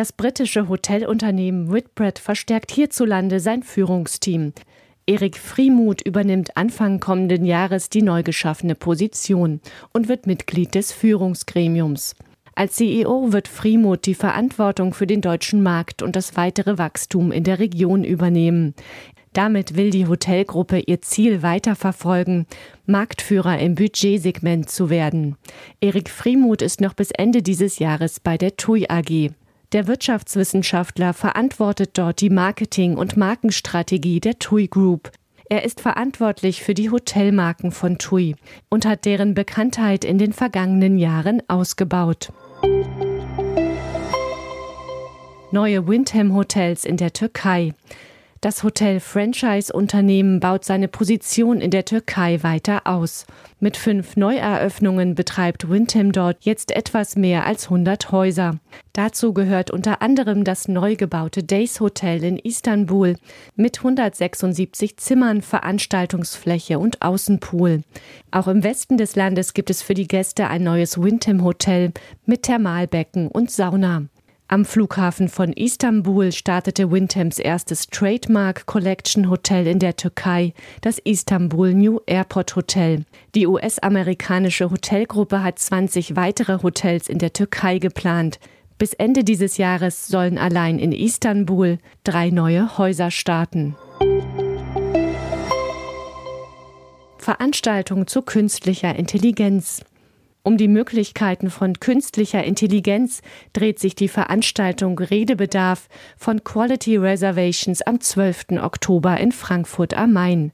Das britische Hotelunternehmen Whitbread verstärkt hierzulande sein Führungsteam. Erik Friemuth übernimmt Anfang kommenden Jahres die neu geschaffene Position und wird Mitglied des Führungsgremiums. Als CEO wird Friemuth die Verantwortung für den deutschen Markt und das weitere Wachstum in der Region übernehmen. Damit will die Hotelgruppe ihr Ziel weiterverfolgen, Marktführer im Budgetsegment zu werden. Erik Friemuth ist noch bis Ende dieses Jahres bei der TUI AG. Der Wirtschaftswissenschaftler verantwortet dort die Marketing- und Markenstrategie der TUI Group. Er ist verantwortlich für die Hotelmarken von TUI und hat deren Bekanntheit in den vergangenen Jahren ausgebaut. Neue Windham Hotels in der Türkei. Das Hotel-Franchise-Unternehmen baut seine Position in der Türkei weiter aus. Mit fünf Neueröffnungen betreibt Windham dort jetzt etwas mehr als 100 Häuser. Dazu gehört unter anderem das neu gebaute Days Hotel in Istanbul mit 176 Zimmern, Veranstaltungsfläche und Außenpool. Auch im Westen des Landes gibt es für die Gäste ein neues Windham Hotel mit Thermalbecken und Sauna. Am Flughafen von Istanbul startete Windhams erstes Trademark Collection Hotel in der Türkei, das Istanbul New Airport Hotel. Die US-amerikanische Hotelgruppe hat 20 weitere Hotels in der Türkei geplant. Bis Ende dieses Jahres sollen allein in Istanbul drei neue Häuser starten. Veranstaltung zu künstlicher Intelligenz. Um die Möglichkeiten von künstlicher Intelligenz dreht sich die Veranstaltung Redebedarf von Quality Reservations am 12. Oktober in Frankfurt am Main.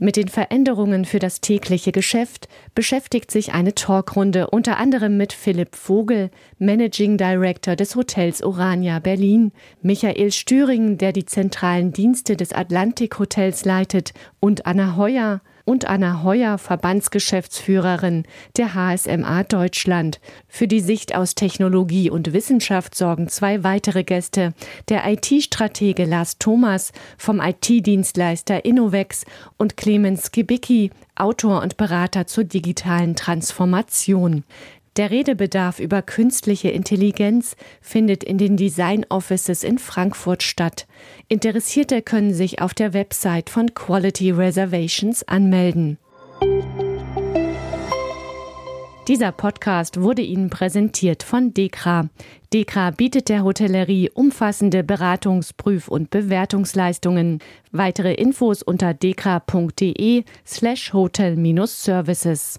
Mit den Veränderungen für das tägliche Geschäft beschäftigt sich eine Talkrunde unter anderem mit Philipp Vogel, Managing Director des Hotels Orania Berlin, Michael Stüring, der die zentralen Dienste des Atlantik Hotels leitet, und Anna Heuer, und Anna Heuer, Verbandsgeschäftsführerin der HSMA Deutschland. Für die Sicht aus Technologie und Wissenschaft sorgen zwei weitere Gäste, der IT-Stratege Lars Thomas vom IT-Dienstleister Innovex und Clemens Gibicki, Autor und Berater zur digitalen Transformation. Der Redebedarf über künstliche Intelligenz findet in den Design Offices in Frankfurt statt. Interessierte können sich auf der Website von Quality Reservations anmelden. Dieser Podcast wurde Ihnen präsentiert von Dekra. Dekra bietet der Hotellerie umfassende Beratungs-, Prüf- und Bewertungsleistungen. Weitere Infos unter dekra.de slash hotel-services.